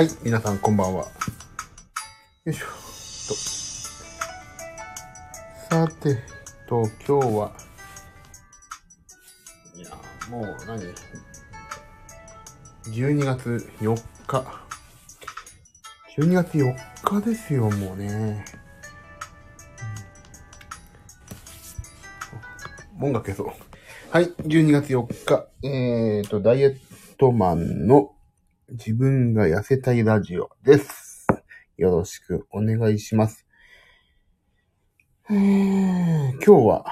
はい、皆さんこんばんは。よいしょっ。と。さて、と、今日は、いや、もう何 ?12 月4日。12月4日ですよ、もうね。うん、音楽消そう。はい、12月4日。えーと、ダイエットマンの自分が痩せたいラジオです。よろしくお願いします。えー、今日は、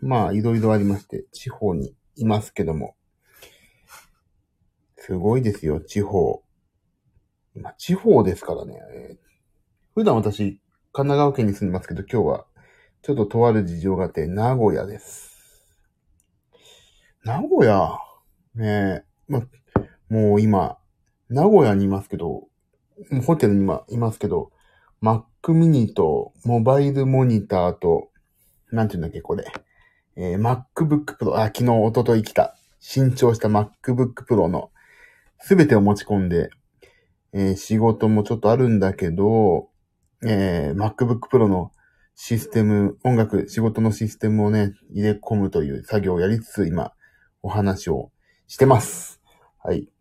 まあ、いろいろありまして、地方にいますけども、すごいですよ、地方。今、地方ですからね。普段私、神奈川県に住んでますけど、今日は、ちょっととある事情があって、名古屋です。名古屋、ねえ、ま、もう今、名古屋にいますけど、ホテルに今いますけど、Mac mini とモバイルモニターと、なんていうんだっけ、これ。えー MacBook Pro、あ、昨日、一昨日来た、新調した MacBook Pro の、すべてを持ち込んで、えー仕事もちょっとあるんだけど、えー MacBook Pro のシステム、音楽、仕事のシステムをね、入れ込むという作業をやりつつ、今、お話をしてます。はい。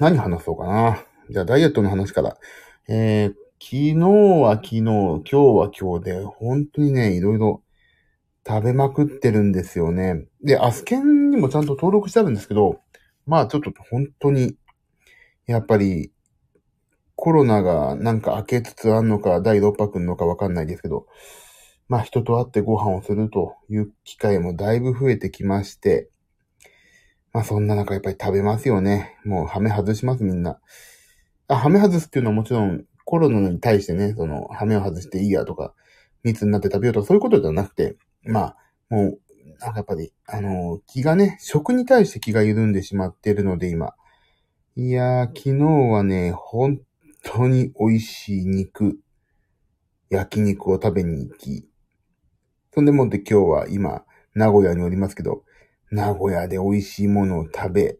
何話そうかな。じゃあ、ダイエットの話から。えー、昨日は昨日、今日は今日で、本当にね、いろいろ食べまくってるんですよね。で、アスケンにもちゃんと登録してあるんですけど、まあちょっと本当に、やっぱり、コロナがなんか明けつつあんのか、第6波来るのかわかんないですけど、まあ人と会ってご飯をするという機会もだいぶ増えてきまして、まあそんな中やっぱり食べますよね。もうハメ外しますみんな。あ、ハメ外すっていうのはもちろんコロナに対してね、そのハメを外していいやとか、密になって食べようとかそういうことじゃなくて、まあもう、なんかやっぱり、あの気がね、食に対して気が緩んでしまってるので今。いやー、昨日はね、本当に美味しい肉、焼肉を食べに行き、そんでもって今日は今、名古屋におりますけど、名古屋で美味しいものを食べ、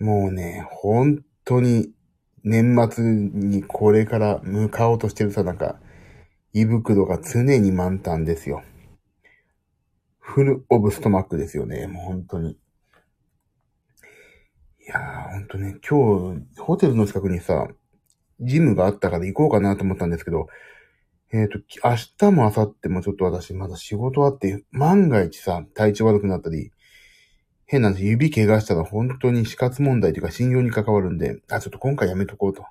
もうね、本当に年末にこれから向かおうとしてるさなんか、胃袋が常に満タンですよ。フルオブストマックですよね、もう本当に。いやー、本当ね、今日、ホテルの近くにさ、ジムがあったから行こうかなと思ったんですけど、えっ、と、明日も明後日もちょっと私まだ仕事あって、万が一さ、体調悪くなったり、変な話、指怪我したら本当に死活問題というか信用に関わるんで、あ、ちょっと今回やめとこうと。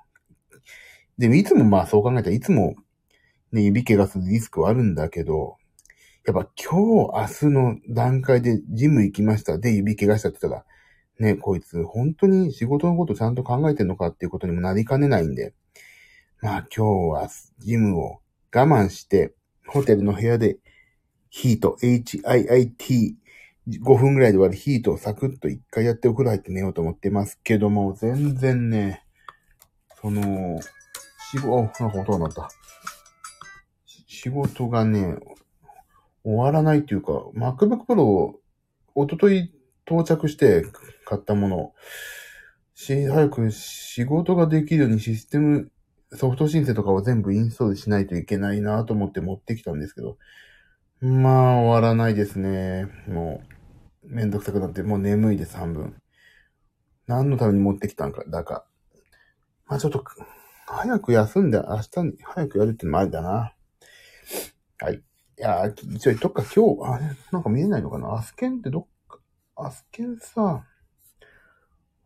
でもいつもまあそう考えたらいつもね、指怪我するリスクはあるんだけど、やっぱ今日、明日の段階でジム行きました。で、指怪我したって言ったら、ね、こいつ本当に仕事のことちゃんと考えてんのかっていうことにもなりかねないんで、まあ今日はジムを我慢して、ホテルの部屋でヒート、HIIT、5分ぐらいで終わるヒートをサクッと一回やってお風呂入って寝ようと思ってますけども、全然ね、その、仕事、おなんか音が鳴った。仕事がね、終わらないっていうか、MacBook Pro を一昨日到着して買ったもの、し、早く仕事ができるようにシステム、ソフト申請とかを全部インストールしないといけないなと思って持ってきたんですけど、まあ、終わらないですね。もう、めんどくさくなって、もう眠いです、半分。何のために持ってきたんか、だか。まあちょっと、早く休んで、明日に早くやるってのもありだな。はい。いやー、一応言っか、今日、あれ、なんか見えないのかなアスケンってどっか、アスケンさ、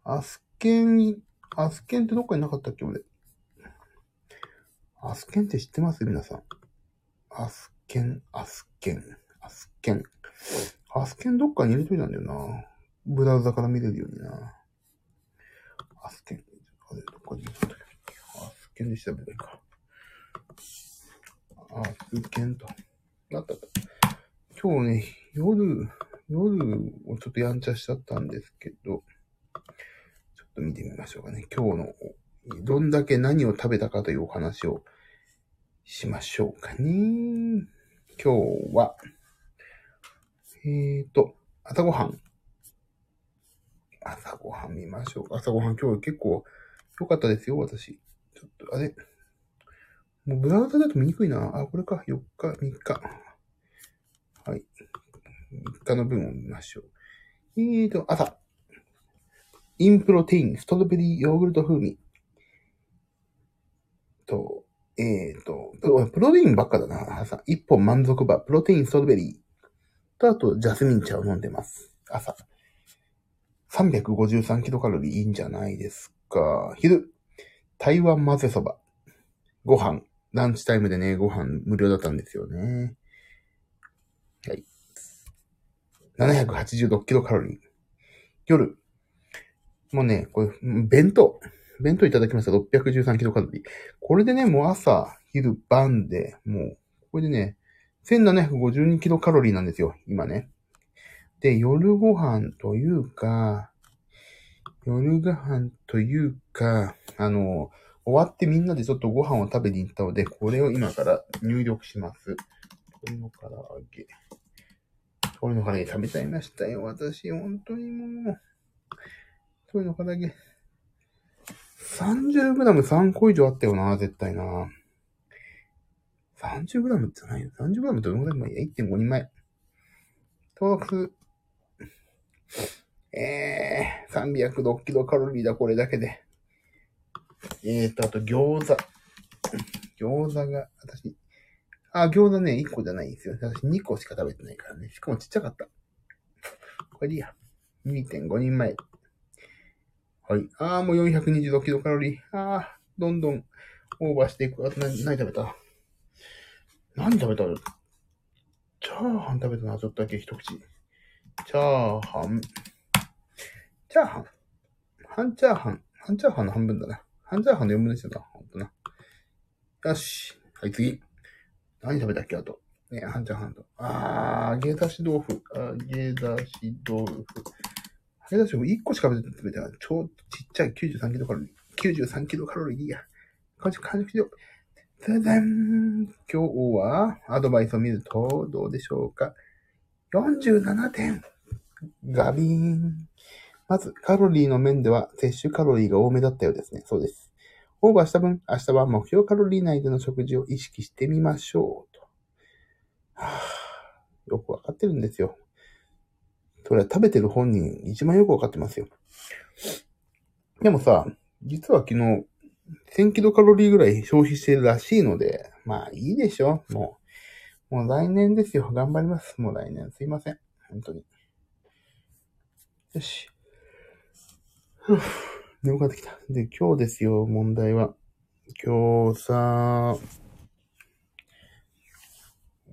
アスケン、アスケンってどっかになかったっけ俺。アスケンって知ってます？皆さん。アスケン、アスケン、アスケン。アスケンどっかに入れといたんだよな。ブラウザから見れるようにな。アスケン。あれ、どっかに入れといたっけアスケンで調べればいか。アスケンと。だったか。今日ね、夜、夜をちょっとやんちゃしちゃったんですけど、ちょっと見てみましょうかね。今日の、どんだけ何を食べたかというお話をしましょうかね。今日は、えーと、朝ごはん。朝ごはん見ましょうか。朝ごはん今日は結構よかったですよ、私。ちょっと、あれ？もうブラウザだと見にくいな。あ、これか。4日、3日。はい。3日の分を見ましょう。えーと、朝。インプロテイン、ストロベリーヨーグルト風味。と、えーと、プロプロテインばっかだな。朝。一本満足バー、プロテイン、ストロベリー。と、あと、ジャスミン茶を飲んでます。朝。353キロカロリーいいんじゃないですか。昼。台湾混ぜそば。ご飯。ランチタイムでね、ご飯無料だったんですよね。はい。786キロカロリー。夜。もうね、これ、弁当。弁当いただきました。613キロカロリー。これでね、もう朝、昼、晩で、もう、これでね、1752キロカロリーなんですよ。今ね。で、夜ご飯というか、夜ご飯というか、あの、終わってみんなでちょっとご飯を食べに行ったので、これを今から入力します。鶏の唐揚げ。鶏の唐揚げ食べちゃいましたよ。私、本当にもう。鶏の唐揚げ。30g3 個以上あったよな、絶対な。30g じゃないよ。30g どのぐらい前？いや ?1.5 人前。登録えー、306キロカロリーだ、これだけで。えーと、あと餃子。餃子が、私、あ、餃子ね、1個じゃないんですよ。私2個しか食べてないからね。しかもちっちゃかった。これでいいや。2.5人前。はい。あー、もう426キロカロリー。あー、どんどんオーバーしていく。あと何、何食べた？何食べた？チャーハン食べたな、ちょっとだけ一口。チャーハン。チャーハン。半チャーハン。半チャーハンの半分だな。半チャーハンの4分の1だな。ほんとな。よし。はい、次。何食べたっけあと。ね、半チャーハンと。あー、揚げ出し豆腐。揚げ出し豆腐。揚げ出し豆腐1個しか食べてない。超ちっちゃい93キロカロリー。93キロカロリーいいや。感じ、感じ、じゃじゃん。今日はアドバイスを見ると、どうでしょうか。47点。ガビーン。まず、カロリーの面では摂取カロリーが多めだったようですね。そうです。オーバーした分、明日は目標カロリー内での食事を意識してみましょう。と。はぁ、よくわかってるんですよ。それは食べてる本人、一番よくわかってますよ。でもさ、実は昨日、1000キロカロリーぐらい消費してるらしいので、まあいいでしょ。もう、もう来年ですよ。頑張ります。もう来年。すいません。本当に。よし。ふぅ。眠かってきた。で、今日ですよ、問題は。今日さ、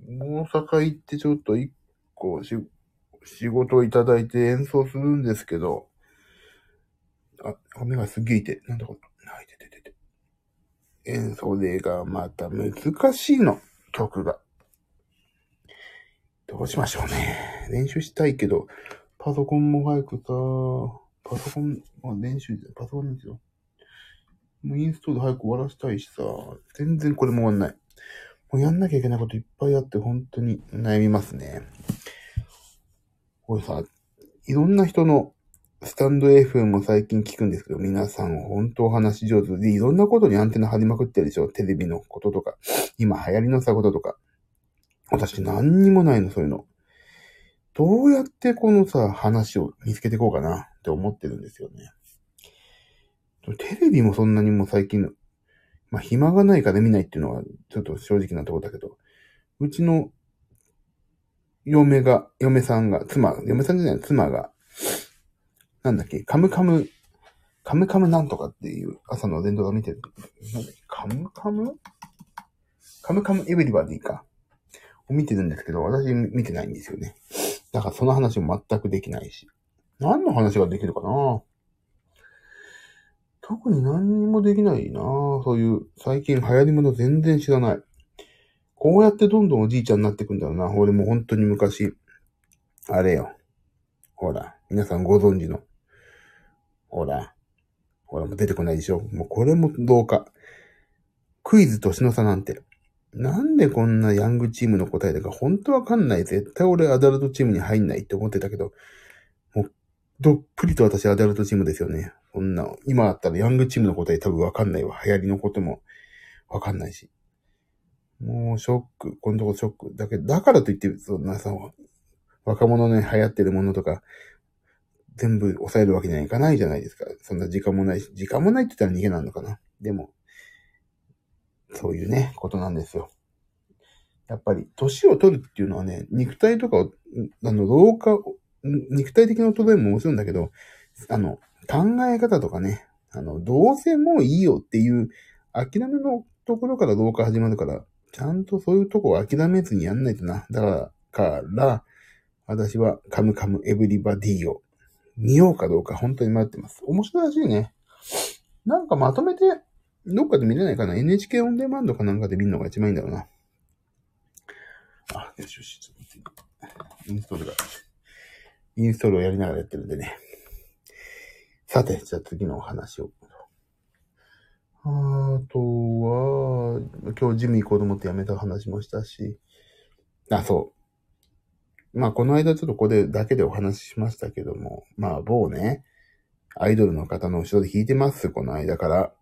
大阪行ってちょっと一個し仕事をいただいて演奏するんですけど、あ、目がすげえ痛い。なんだこれ。あ、いてててて。演奏でがまた難しいの。曲が。どうしましょうね。練習したいけど、パソコンも早くさ、パソコン、まあ、練習、パソコンですよ。もうインストール早く終わらせたいしさ、全然これも終わんない。もうやんなきゃいけないこといっぱいあって、本当に悩みますね。これさ、いろんな人のスタンド FM も最近聞くんですけど、皆さん本当お話上手で、いろんなことにアンテナ張りまくってるでしょ。テレビのこととか、今流行りのさこととか。私何にもないの、そういうの。どうやってこのさ、話を見つけていこうかなって思ってるんですよね。テレビもそんなにも最近の、まあ暇がないから見ないっていうのはちょっと正直なところだけど、うちの嫁が、嫁さんが、妻、嫁さんじゃない、妻が、なんだっけ、カムカム、カムカムなんとかっていう朝の連動が見てる。なんだっけ、カムカム？カムカムエブリバディか。を見てるんですけど、私見てないんですよね。だからその話も全くできないし。何の話ができるかな？特に何にもできないなそういう、最近流行り物全然知らない。こうやってどんどんおじいちゃんになってくんだろうな。俺も本当に昔、あれよ。ほら、皆さんご存知の。ほら。ほら、もう出てこないでしょ。もうこれもどうか。クイズ年の差なんて。なんでこんなヤングチームの答えだか本当わかんない。絶対俺アダルトチームに入んないって思ってたけど、もう、どっぷりと私アダルトチームですよね。そんな、今だったらヤングチームの答え多分わかんないわ。流行りのこともわかんないし。もうショック。このとこショック。だけど、だからといって、そんなさ、若者の流行ってるものとか、全部抑えるわけにはいかないじゃないですか。そんな時間もないし、時間もないって言ったら逃げなのかな。でも、そういうね、ことなんですよ。やっぱり、年を取るっていうのはね、肉体とかを、あの、老化、肉体的な衰えももちろんだけど、あの、考え方とかね、あの、どうせもういいよっていう諦めのところから老化始まるから、ちゃんとそういうとこを諦めずにやんないとな。だから、私はカムカムエブリバディを見ようかどうか本当に迷ってます。面白いらしいね。なんかまとめて、どっかで見れないかな ?NHK オンデマンドかなんかで見るのが一番いいんだろうな。あ、よしよし、ちょっとインストールが、インストールをやりながらやってるんでね。さて、じゃあ次のお話を。あと、今日ジム行こうと思ってやめた話もしたし、あ、そう。まあ、この間ちょっとここでだけでお話ししましたけども、まあ、某ね、アイドルの方の後ろで弾いてます、この間から。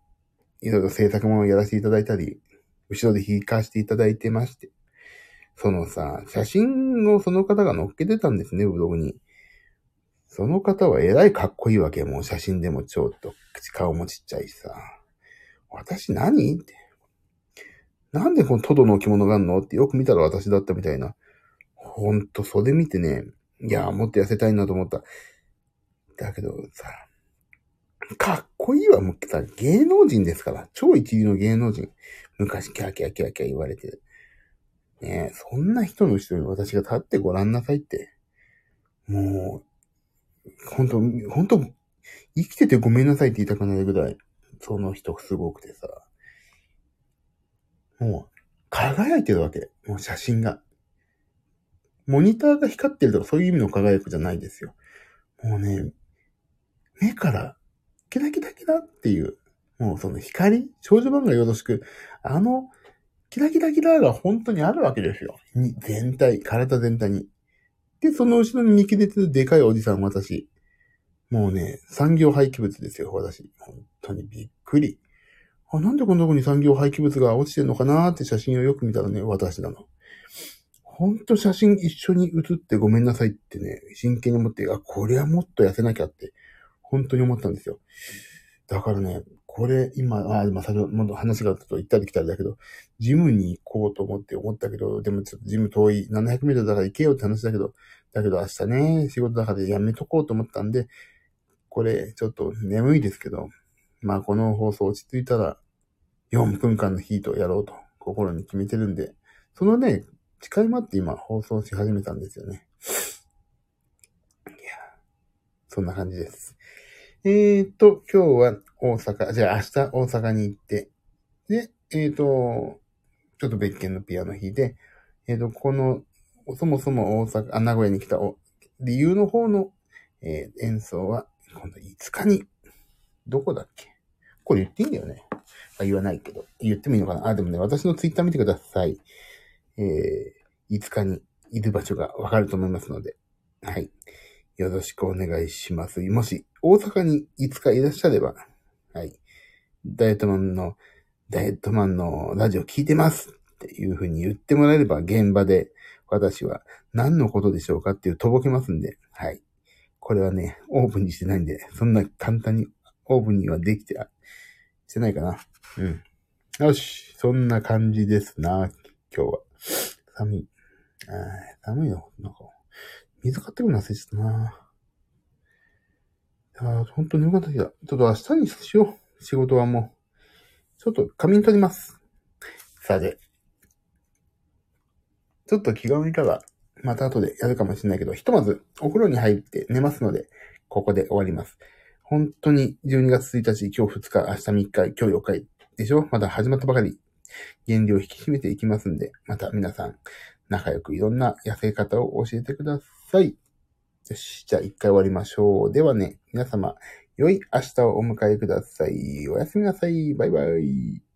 いろいろ制作もやらせていただいたり、後ろで弾かせていただいてまして。そのさ、写真をその方が載っけてたんですね、ブログに。その方はえらいかっこいいわけ。もう写真でもちょっと口顔もちっちゃいしさ。私何？って。なんでこのトドの置物があんのってよく見たら私だったみたいな。ほんと、それ見てね、いや、もっと痩せたいなと思った。だけどさ、かっこいいわ、もうさ、芸能人ですから。超一流の芸能人。昔キャーキャーキャーキャー言われて。ねえ、そんな人の後ろに私が立ってごらんなさいって。もう、ほんと、ほんと、生きててごめんなさいって言いたくないぐらい、その人すごくてさ。もう、輝いてるわけ。もう写真が。モニターが光ってるとかそういう意味の輝くじゃないですよ。もうね、目からキラキラキラっていう、もうその光少女漫画よろしく、あの、キラキラキラが本当にあるわけですよ。全体、体全体に。で、その後ろに見切れてるでかいおじさん、私。もうね、産業廃棄物ですよ、私。本当にびっくり。あ、なんでこんなとこに産業廃棄物が落ちてんのかなーって写真をよく見たらね、私なの。ほんと写真一緒に写ってごめんなさいってね、真剣に思って、あ、これはもっと痩せなきゃって本当に思ったんですよ。だからね、これ、今、あ、今先ほど話があっと言ったり来たりだけど、ジムに行こうと思って思ったけど、でもちょっとジム遠い、700メートルだから行けよって話だけど、だけど明日ね、仕事だからやめとこうと思ったんで、これ、ちょっと眠いですけど、まあこの放送落ち着いたら、4分間のヒートをやろうと心に決めてるんで、そのね、誓いまって今放送し始めたんですよね。いや、そんな感じです。えーと、今日は大阪、じゃあ明日大阪に行って、で、えーと、ちょっと別件のピアノ弾いて、えーと、この、そもそも大阪、あ、名古屋に来た理由の方の、えー、演奏は、今度5日に、どこだっけこれ言っていいんだよね。あ、言わないけど。言ってもいいのかなあ、でもね、私のツイッター見てください。えー、5日にいる場所がわかると思いますので。はい。よろしくお願いします。もし、大阪にいつかいらっしゃれば、はい。ダイエットマンの、ダイエットマンのラジオ聞いてますっていう風に言ってもらえれば、現場で私は何のことでしょうかっていうとぼけますんで、はい。これはね、オープンにしてないんで、そんな簡単にオープンにはできて、してないかな。うん。よし。そんな感じですな、今日は。寒い。あ寒いよ。なんか、水買ってくるの忘れちゃったな。いや本当によかった日だ。ちょっと明日にしよう。仕事はもう。ちょっと仮眠取ります。さて。ちょっと気が向いたら、また後でやるかもしれないけど、ひとまずお風呂に入って寝ますので、ここで終わります。本当に12月1日、今日2日、明日3日、今日4日でしょ？まだ始まったばかり。原料を引き締めていきますんで、また皆さん、仲良くいろんな痩せ方を教えてください。よし、じゃあ一回終わりましょう。ではね、皆様、良い明日をお迎えください。おやすみなさい。バイバイ。